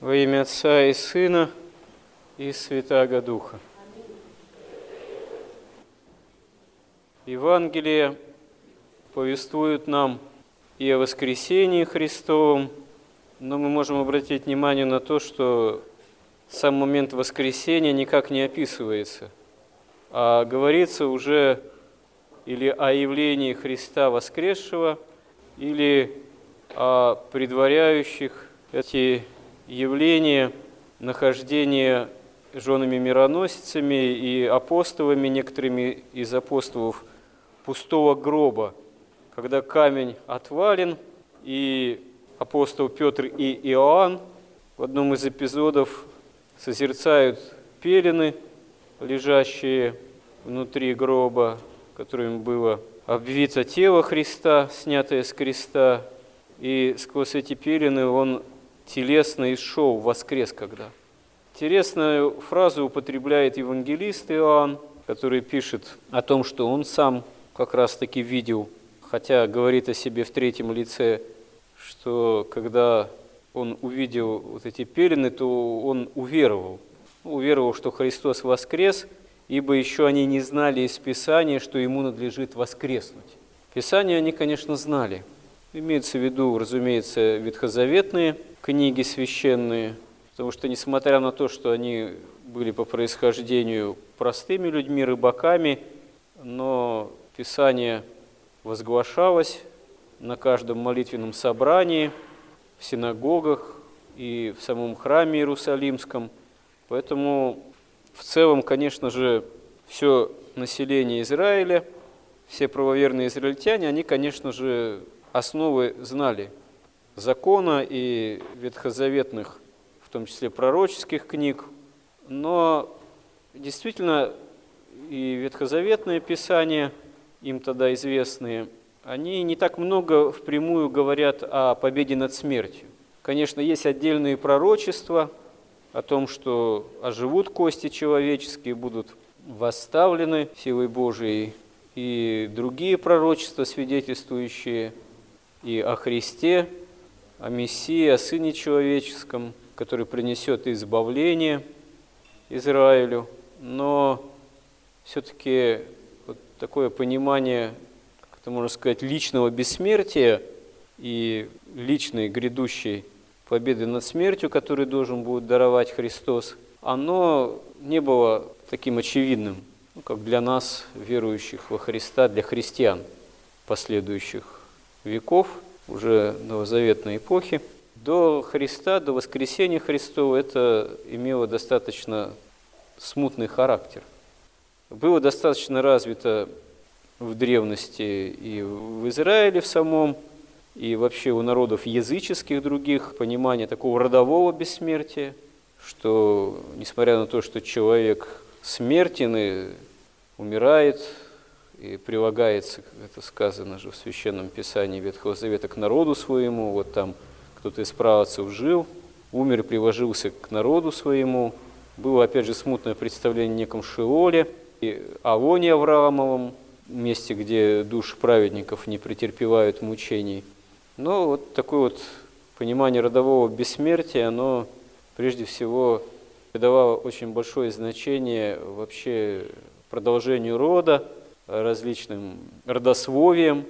Во имя Отца и Сына и Святаго Духа. Евангелие повествует нам и о воскресении Христовом, но мы можем обратить внимание на то, что сам момент воскресения никак не описывается, а говорится уже или о явлении Христа воскресшего, или о предваряющих эти явления нахождения женами-мироносицами и апостолами, некоторыми из апостолов, пустого гроба, когда камень отвален, и апостол Петр и Иоанн в одном из эпизодов созерцают пелены, лежащие внутри гроба, которым было обвито тело Христа, снятое с креста, и сквозь эти пелены он телесно исшел, воскрес когда. Интересную фразу употребляет евангелист Иоанн, который пишет о том, что он сам как раз-таки видел, хотя говорит о себе в третьем лице, что когда он увидел вот эти пелены, то он уверовал. Уверовал, что Христос воскрес, ибо еще они не знали из Писания, что ему надлежит воскреснуть. Писание они, конечно, знали. Имеется в виду, разумеется, ветхозаветные книги священные, потому что, несмотря на то, что они были по происхождению простыми людьми, рыбаками, но Писание возглашалось на каждом молитвенном собрании, в синагогах и в самом храме Иерусалимском. Поэтому в целом, конечно же, все население Израиля, все правоверные израильтяне, они, конечно же, основы знали закона и ветхозаветных, в том числе пророческих книг, но действительно и ветхозаветные писания, им тогда известные, они не так много впрямую говорят о победе над смертью. Конечно, есть отдельные пророчества о том, что оживут кости человеческие, будут восставлены силой Божией, и другие пророчества, свидетельствующие и о Христе, о Мессии, о Сыне Человеческом, который принесет избавление Израилю. Но все-таки вот такое понимание, как это можно сказать, личного бессмертия и личной грядущей победы над смертью, которую должен будет даровать Христос, оно не было таким очевидным, ну, как для нас, верующих во Христа, для христиан последующих веков, уже новозаветной эпохи. До Христа, до воскресения Христова это имело достаточно смутный характер. Было достаточно развито в древности и в Израиле в самом, и вообще у народов языческих других понимание такого родового бессмертия, что несмотря на то, что человек смертен и умирает, и прилагается, это сказано же в Священном Писании Ветхого Завета, к народу своему, вот там кто-то из правоцев жил, умер приложился к народу своему. Было, опять же, смутное представление о неком Шиоле и Авоне Авраамовом, месте, где души праведников не претерпевают мучений. Но вот такое вот понимание родового бессмертия, оно прежде всего придавало очень большое значение вообще продолжению рода, различным родословием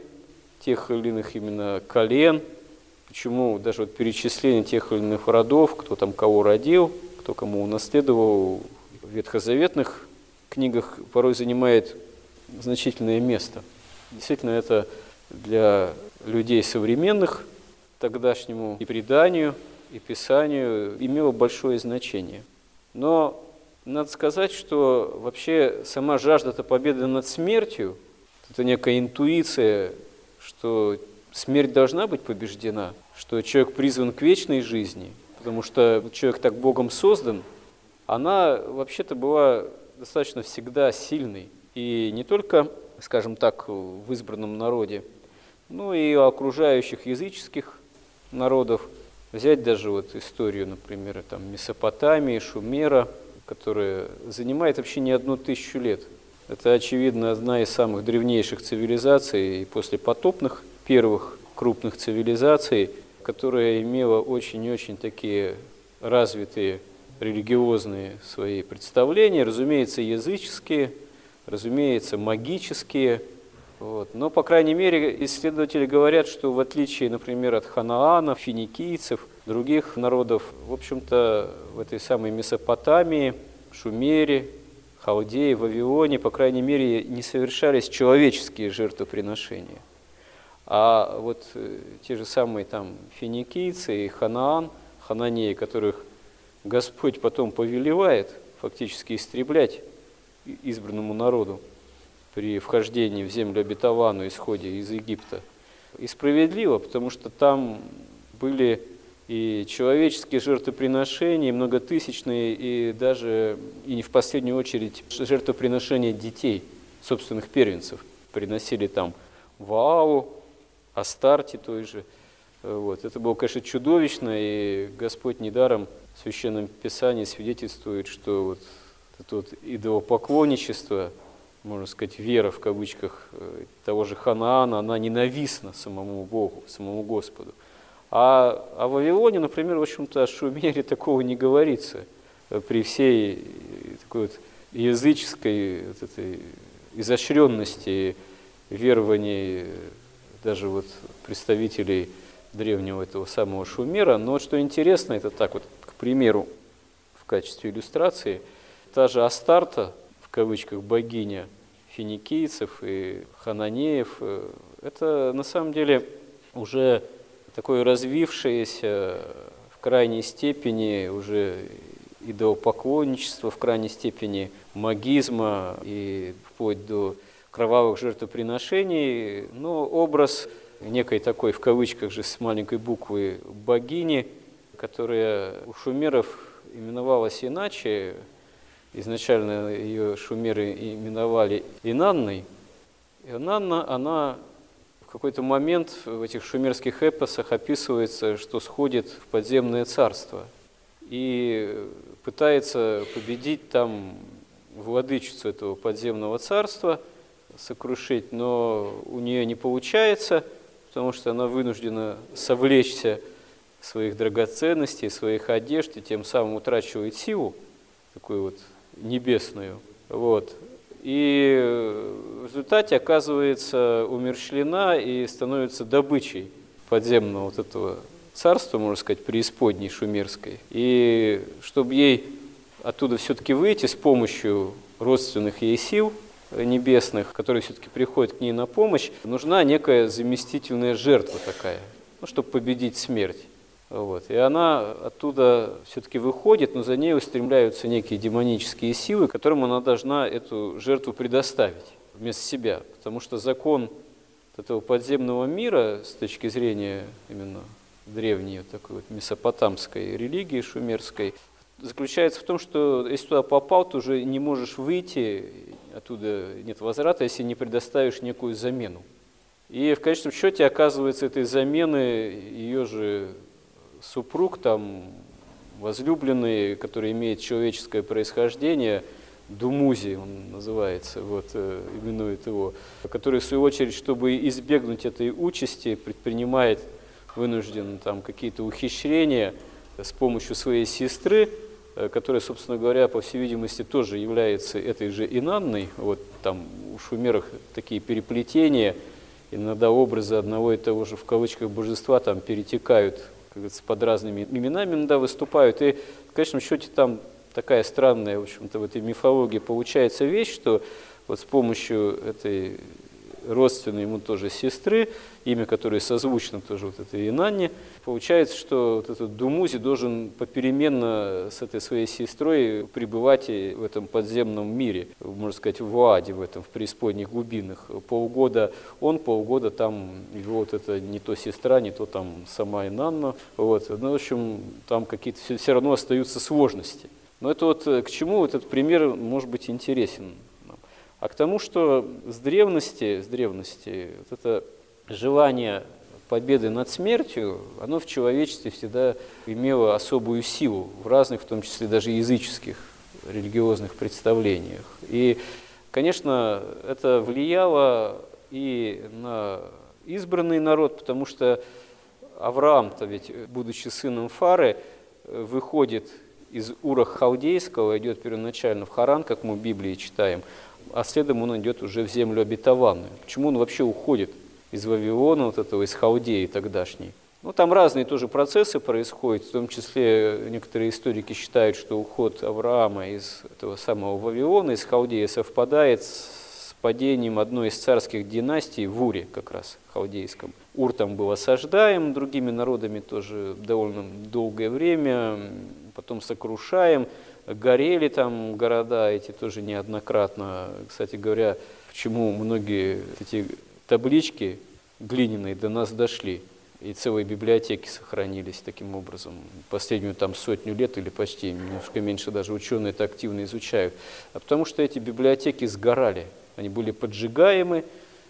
тех или иных именно колен, почему даже вот перечисление тех или иных родов, кто там кого родил, кто кому унаследовал в ветхозаветных книгах порой занимает значительное место. Действительно, это для людей современных тогдашнему и преданию, и писанию имело большое значение. Но надо сказать, что вообще сама жажда-то победы над смертью, это некая интуиция, что смерть должна быть побеждена, что человек призван к вечной жизни, потому что человек так Богом создан, она вообще-то была достаточно всегда сильной. И не только, скажем так, в избранном народе, но и у окружающих языческих народов. Взять даже вот историю, например, там, Месопотамии, Шумера – которая занимает вообще не одну тысячу лет. Это, очевидно, одна из самых древнейших цивилизаций и после потопных первых крупных цивилизаций, которая имела очень-очень такие развитые религиозные свои представления, разумеется, языческие, разумеется, магические. Вот. Но, по крайней мере, исследователи говорят, что в отличие, например, от ханаанов, финикийцев, других народов, в общем-то, в этой самой Месопотамии, Шумере, Халдее, Вавилоне, по крайней мере, не совершались человеческие жертвоприношения. А вот э, те же самые там финикийцы и Ханаан, Хананеи, которых Господь потом повелевает фактически истреблять избранному народу при вхождении в землю обетованную, исходе из Египта. И справедливо, потому что там были и человеческие жертвоприношения, многотысячные, и даже, и не в последнюю очередь, жертвоприношения детей, собственных первенцев. Приносили там Ваалу, Астарте той же. Вот. Это было, конечно, чудовищно, и Господь недаром в Священном Писании свидетельствует, что вот это вот идолопоклонничество, можно сказать, вера в кавычках э, того же Ханаана, она ненавистна самому Богу, самому Господу. А о Вавилоне, например, в общем-то, о Шумере такого не говорится э, при всей э, такой вот языческой вот этой изощренности верований даже вот представителей древнего этого самого Шумера. Но что интересно, это так вот, к примеру, в качестве иллюстрации, та же Астарта, в кавычках, богиня финикийцев и хананеев, э, это на самом деле уже такое развившееся в крайней степени уже идолопоклонничество, в крайней степени магизма и вплоть до кровавых жертвоприношений, но образ некой такой, в кавычках же, с маленькой буквы, богини, которая у шумеров именовалась иначе. Изначально ее шумеры именовали Инанной. Инанна, она какой-то момент в этих шумерских эпосах описывается, что сходит в подземное царство и пытается победить там владычицу этого подземного царства, сокрушить, но у нее не получается – потому что она вынуждена совлечься своих драгоценностей, своих одежд, и тем самым утрачивает силу, такую вот небесную. Вот. И в результате оказывается умерщвлена и становится добычей подземного вот этого царства, можно сказать, преисподней шумерской. И чтобы ей оттуда все-таки выйти с помощью родственных ей сил – небесных, которые все-таки приходят к ней на помощь, нужна некая заместительная жертва такая, ну, чтобы победить смерть. Вот. И она оттуда все-таки выходит, но за ней устремляются некие демонические силы, которым она должна эту жертву предоставить вместо себя. Потому что закон этого подземного мира с точки зрения именно древней такой вот месопотамской религии шумерской, заключается в том, что если туда попал, то уже не можешь выйти, оттуда нет возврата, если не предоставишь некую замену. И в конечном счете оказывается этой замены ее же супруг, там, возлюбленный, который имеет человеческое происхождение, Думузи он называется, вот, э, именует его, который, в свою очередь, чтобы избегнуть этой участи, предпринимает вынужден там какие-то ухищрения с помощью своей сестры, Э, которая, собственно говоря, по всей видимости, тоже является этой же Инанной. Вот там у шумерах такие переплетения, иногда образы одного и того же в кавычках божества там перетекают как говорится, под разными именами, иногда выступают. И в конечном счете там такая странная, в общем-то, в этой мифологии получается вещь, что вот с помощью этой родственной ему тоже сестры, имя которой созвучно тоже вот этой Инанне. Получается, что вот этот Думузи должен попеременно с этой своей сестрой пребывать в этом подземном мире, можно сказать, в Аде, в этом, в преисподних глубинах. Полгода он, полгода там его вот это не то сестра, не то там сама Инанна. Вот. Ну, в общем, там какие-то все, все равно остаются сложности. Но это вот к чему этот пример может быть интересен а к тому, что с древности, с древности вот это желание победы над смертью, оно в человечестве всегда имело особую силу в разных, в том числе даже языческих религиозных представлениях. И, конечно, это влияло и на избранный народ, потому что Авраам-то ведь, будучи сыном Фары, выходит из Ура Халдейского, идет первоначально в Харан, как мы в Библии читаем, а следом он идет уже в землю обетованную. Почему он вообще уходит из Вавилона, вот этого, из Халдеи тогдашней? Ну, там разные тоже процессы происходят, в том числе некоторые историки считают, что уход Авраама из этого самого Вавилона, из Халдеи, совпадает с падением одной из царских династий в Уре, как раз, халдейском. Ур там был осаждаем другими народами тоже довольно долгое время, потом сокрушаем, горели там города эти тоже неоднократно. Кстати говоря, почему многие эти таблички глиняные до нас дошли – и целые библиотеки сохранились таким образом. Последнюю там сотню лет или почти, немножко меньше даже ученые это активно изучают. А потому что эти библиотеки сгорали, они были поджигаемы,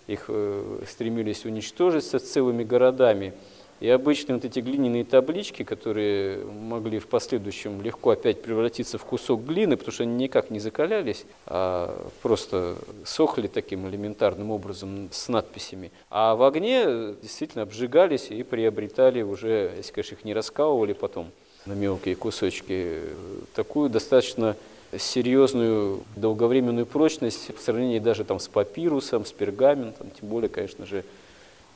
их э, стремились уничтожить со целыми городами. И обычно вот эти глиняные таблички, которые могли в последующем легко опять превратиться в кусок глины, потому что они никак не закалялись, а просто сохли таким элементарным образом с надписями. А в огне действительно обжигались и приобретали уже, если, конечно, их не раскалывали потом на мелкие кусочки, такую достаточно серьезную долговременную прочность в сравнении даже там с папирусом, с пергаментом, тем более, конечно же,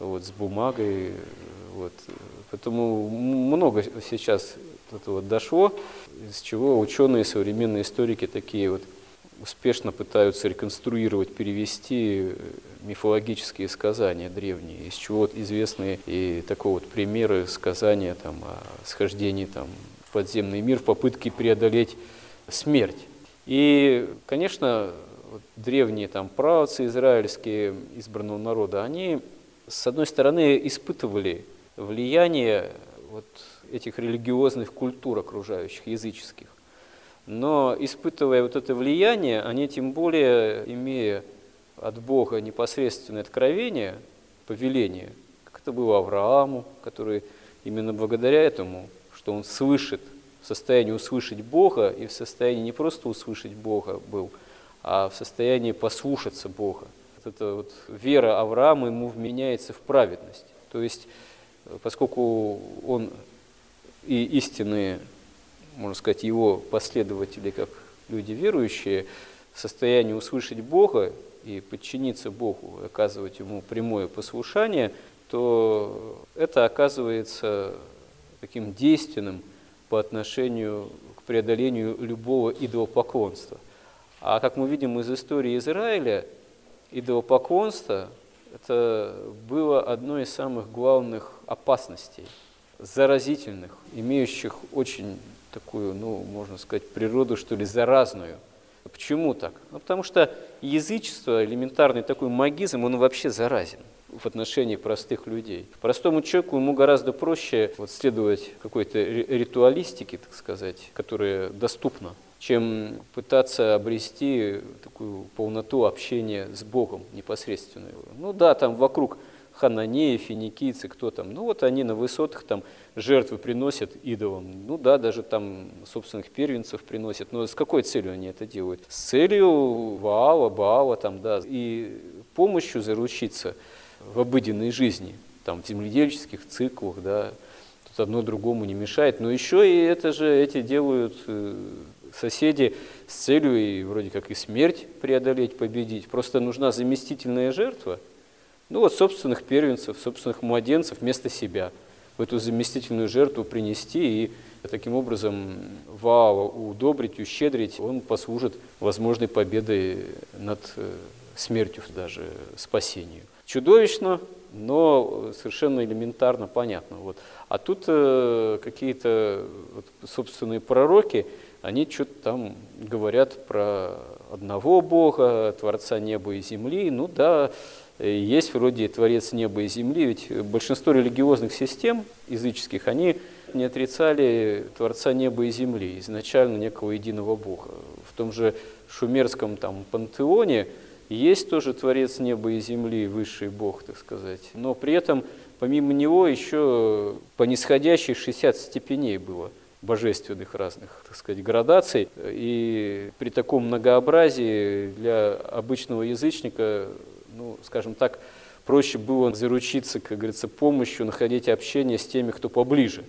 вот, с бумагой. Вот. Поэтому много сейчас этого дошло, из чего ученые, современные историки такие вот успешно пытаются реконструировать, перевести мифологические сказания древние, из чего вот известны и такого вот примеры сказания там, о схождении там, в подземный мир в попытке преодолеть смерть. И, конечно, вот древние там правцы израильские избранного народа, они с одной стороны, испытывали влияние вот этих религиозных культур окружающих, языческих. Но испытывая вот это влияние, они тем более, имея от Бога непосредственное откровение, повеление, как это было Аврааму, который именно благодаря этому, что он слышит, в состоянии услышать Бога, и в состоянии не просто услышать Бога был, а в состоянии послушаться Бога вот эта вот вера Авраама ему вменяется в праведность. То есть, поскольку он и истинные, можно сказать, его последователи, как люди верующие, в состоянии услышать Бога и подчиниться Богу, оказывать ему прямое послушание, то это оказывается таким действенным по отношению к преодолению любого идолопоклонства. А как мы видим из истории Израиля, идолопоклонство – это было одной из самых главных опасностей, заразительных, имеющих очень такую, ну, можно сказать, природу, что ли, заразную. Почему так? Ну, потому что язычество, элементарный такой магизм, он вообще заразен в отношении простых людей. Простому человеку ему гораздо проще вот следовать какой-то ритуалистике, так сказать, которая доступна чем пытаться обрести такую полноту общения с Богом непосредственную. Ну да, там вокруг хананеи, финикийцы, кто там. Ну вот они на высотах там жертвы приносят идолам. Ну да, даже там собственных первенцев приносят. Но с какой целью они это делают? С целью Ваала, Баала там, да. И помощью заручиться в обыденной жизни, там в земледельческих циклах, да. Тут одно другому не мешает. Но еще и это же эти делают э, соседи с целью и вроде как и смерть преодолеть, победить. Просто нужна заместительная жертва, ну вот собственных первенцев, собственных младенцев вместо себя. В эту заместительную жертву принести и таким образом Ваава удобрить, ущедрить, он послужит возможной победой над э, смертью, даже спасению. Чудовищно, но совершенно элементарно понятно. Вот. А тут э, какие-то вот, собственные пророки, они что-то там говорят про одного Бога, Творца неба и земли. Ну да, есть вроде Творец неба и земли, ведь большинство религиозных систем языческих, они не отрицали Творца неба и земли, изначально некого единого Бога. В том же шумерском там пантеоне есть тоже Творец неба и земли, высший Бог, так сказать. Но при этом помимо него еще по нисходящей 60 степеней было – божественных разных, так сказать, градаций. И при таком многообразии для обычного язычника, ну, скажем так, проще было заручиться, как говорится, помощью, находить общение с теми, кто поближе.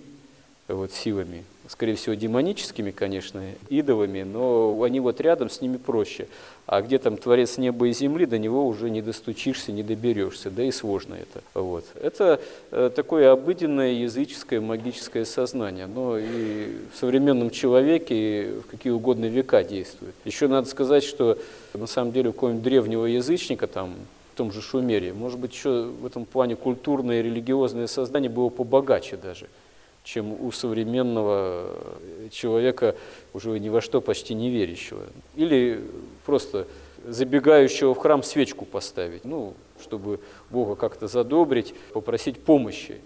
вот, силами, скорее всего, демоническими, конечно, идолами, но они вот рядом с ними проще. А где там Творец неба и земли, до него уже не достучишься, не доберешься, да и сложно это. Вот. Это э, такое обыденное языческое магическое сознание, но и в современном человеке в какие угодно века действует. Еще надо сказать, что на самом деле у какого-нибудь древнего язычника, там, в том же Шумере, может быть, еще в этом плане культурное и религиозное сознание было побогаче даже чем у современного человека, уже ни во что почти не верящего. Или просто забегающего в храм свечку поставить, ну, чтобы Бога как-то задобрить, попросить помощи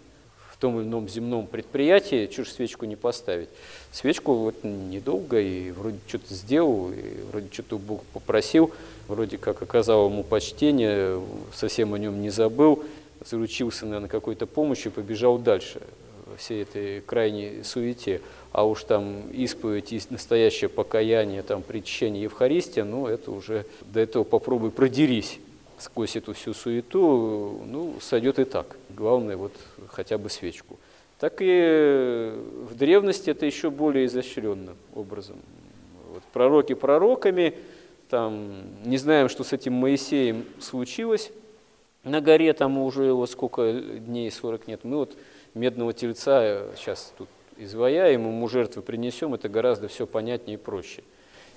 в том или ином земном предприятии, чушь свечку не поставить. Свечку вот недолго и вроде что-то сделал, и вроде что-то Бог попросил, вроде как оказал ему почтение, совсем о нем не забыл, заручился, наверное, какой-то помощью побежал дальше всей этой крайней суете, а уж там исповедь настоящее покаяние, там причащение Евхаристия, ну это уже до этого попробуй продерись сквозь эту всю суету, ну, сойдет и так. Главное, вот хотя бы свечку. Так и в древности это еще более изощренным образом. Вот пророки пророками, там, не знаем, что с этим Моисеем случилось, на горе там уже его сколько дней, 40 нет. Мы вот медного тельца сейчас тут изваяем, ему жертвы принесем, это гораздо все понятнее и проще,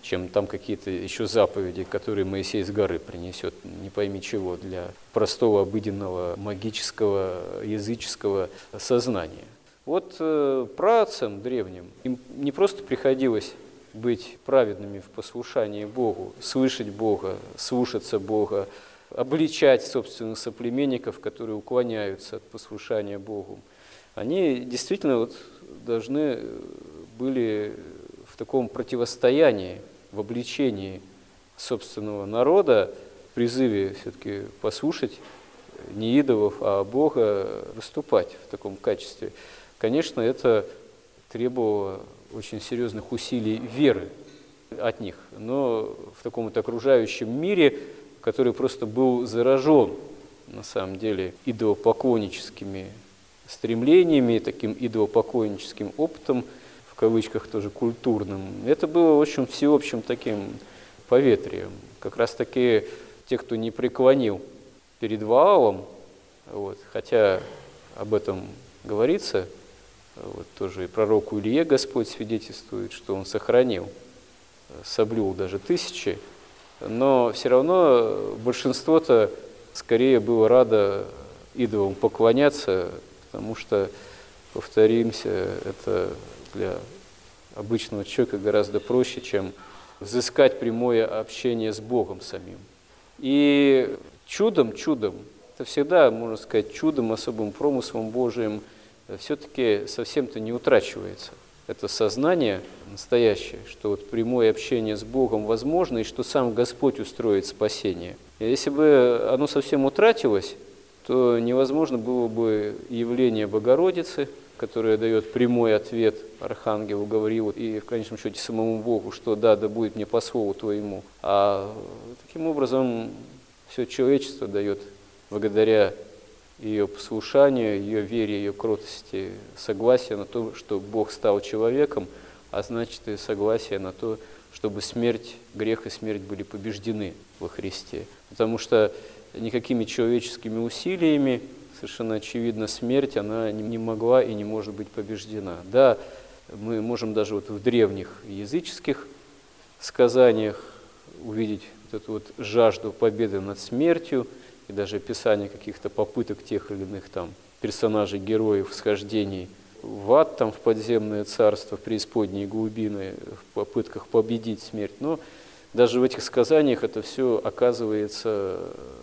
чем там какие-то еще заповеди, которые Моисей с горы принесет, не пойми чего, для простого, обыденного, магического, языческого сознания. Вот э, праотцам древним им не просто приходилось быть праведными в послушании Богу, слышать Бога, слушаться Бога, обличать собственных соплеменников, которые уклоняются от послушания Богу, они действительно вот должны были в таком противостоянии, в обличении собственного народа, призыве все-таки послушать не идолов, а Бога выступать в таком качестве. Конечно, это требовало очень серьезных усилий веры от них, но в таком вот окружающем мире, который просто был заражен, на самом деле, идолопоклонническими стремлениями, таким идолопокойническим опытом, в кавычках тоже культурным, это было очень всеобщим таким поветрием. Как раз таки те, кто не преклонил перед Ваалом, вот, хотя об этом говорится, вот, тоже и пророку Илье Господь свидетельствует, что он сохранил, соблюл даже тысячи, но все равно большинство-то скорее было радо идолам поклоняться, потому что, повторимся, это для обычного человека гораздо проще, чем взыскать прямое общение с Богом самим. И чудом, чудом, это всегда, можно сказать, чудом, особым промыслом Божиим, все-таки совсем-то не утрачивается. Это сознание настоящее, что вот прямое общение с Богом возможно, и что сам Господь устроит спасение. И если бы оно совсем утратилось, то невозможно было бы явление Богородицы, которая дает прямой ответ Архангелу Гавриилу и в конечном счете самому Богу, что да, да будет мне по слову твоему. А таким образом все человечество дает благодаря ее послушанию, ее вере, ее кротости согласие на то, что Бог стал человеком, а значит и согласие на то, чтобы смерть, грех и смерть были побеждены во Христе. Потому что никакими человеческими усилиями, совершенно очевидно, смерть, она не могла и не может быть побеждена. Да, мы можем даже вот в древних языческих сказаниях увидеть вот эту вот жажду победы над смертью, и даже описание каких-то попыток тех или иных там персонажей, героев, схождений в ад, там, в подземное царство, в преисподние глубины, в попытках победить смерть. Но даже в этих сказаниях это все оказывается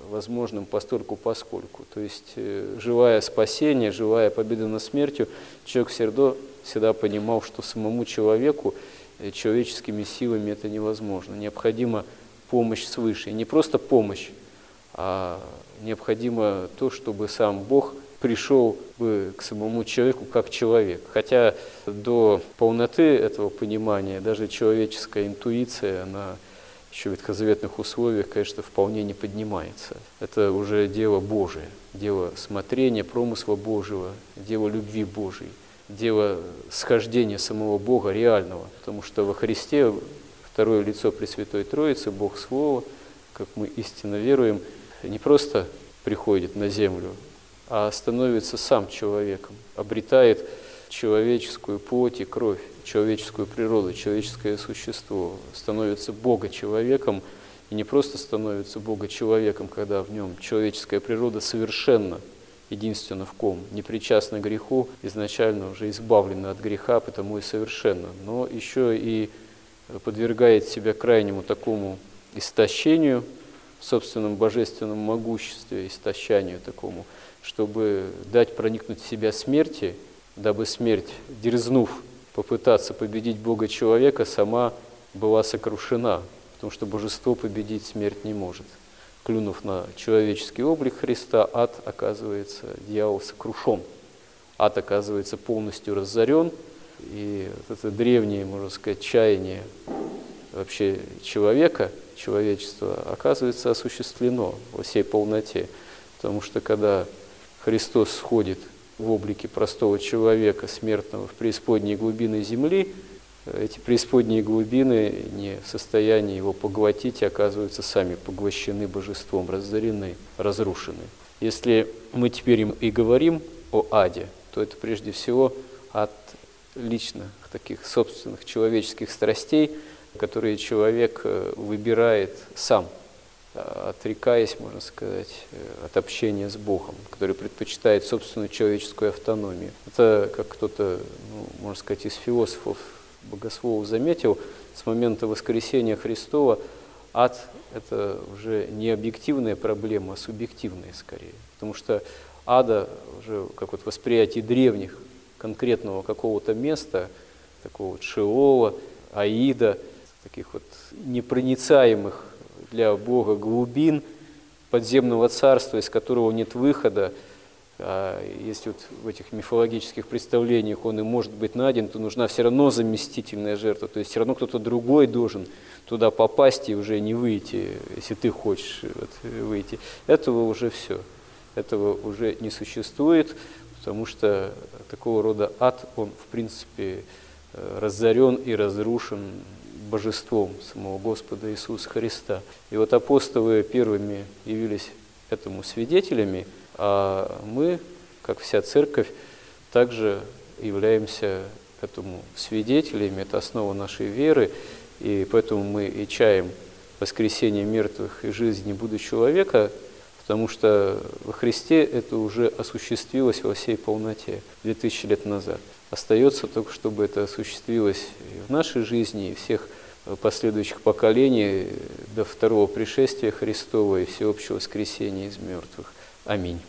возможным постольку поскольку. То есть э, живая спасение, живая победа над смертью, человек всегда, всегда понимал, что самому человеку э, человеческими силами это невозможно. Необходима помощь свыше. И не просто помощь, а необходимо то, чтобы сам Бог пришел бы к самому человеку как человек. Хотя до полноты этого понимания даже человеческая интуиция, она еще в ветхозаветных условиях, конечно, вполне не поднимается. Это уже дело Божие, дело смотрения, промысла Божьего, дело любви Божией. дело схождения самого Бога реального, потому что во Христе второе лицо Пресвятой Троицы, Бог Слово, как мы истинно веруем, не просто приходит на землю, а становится сам человеком, обретает человеческую плоть и кровь, человеческую природу, человеческое существо, становится Бога-человеком, и не просто становится Бога-человеком, когда в нем человеческая природа совершенно единственно в ком, не причастна греху, изначально уже избавлена от греха, потому и совершенно, но еще и подвергает себя крайнему такому истощению в собственном божественном могуществе, истощанию такому, чтобы дать проникнуть в себя смерти, дабы смерть, дерзнув попытаться победить Бога человека, сама была сокрушена, потому что божество победить смерть не может. Клюнув на человеческий облик Христа, ад оказывается, дьявол сокрушен. Ад оказывается полностью разорен, и вот это древнее, можно сказать, чаяние вообще человека, человечества, оказывается осуществлено во всей полноте. Потому что когда Христос сходит в облике простого человека, смертного, в преисподние глубины земли, эти преисподние глубины не в состоянии его поглотить и оказываются сами поглощены божеством, разорены, разрушены. Если мы теперь им и говорим о аде, то это прежде всего ад личных, таких собственных человеческих страстей, которые человек э, выбирает сам – отрекаясь, можно сказать, э, от общения с Богом, который предпочитает собственную человеческую автономию. Это, как кто-то, ну, можно сказать, из философов, богословов заметил, с момента воскресения Христова ад – это уже не объективная проблема, а субъективная скорее. Потому что ада уже, как вот восприятие древних, конкретного какого-то места, такого вот Шиола, Аида, таких вот непроницаемых для Бога глубин подземного царства, из которого нет выхода, а если вот в этих мифологических представлениях он и может быть найден, то нужна все равно заместительная жертва. То есть все равно кто-то другой должен туда попасть и уже не выйти, если ты хочешь вот, выйти. Этого уже все. Этого уже не существует, потому что такого рода ад, он в принципе э, разорен и разрушен божеством самого Господа Иисуса Христа. И вот апостолы первыми явились этому свидетелями, а мы, как вся церковь, также являемся этому свидетелями, это основа нашей веры, и поэтому мы и чаем воскресение мертвых и жизни будущего века, потому что во Христе это уже осуществилось во всей полноте 2000 лет назад. Остается только, чтобы это осуществилось и в нашей жизни, и всех последующих поколений до второго пришествия Христова и всеобщего воскресения из мертвых. Аминь.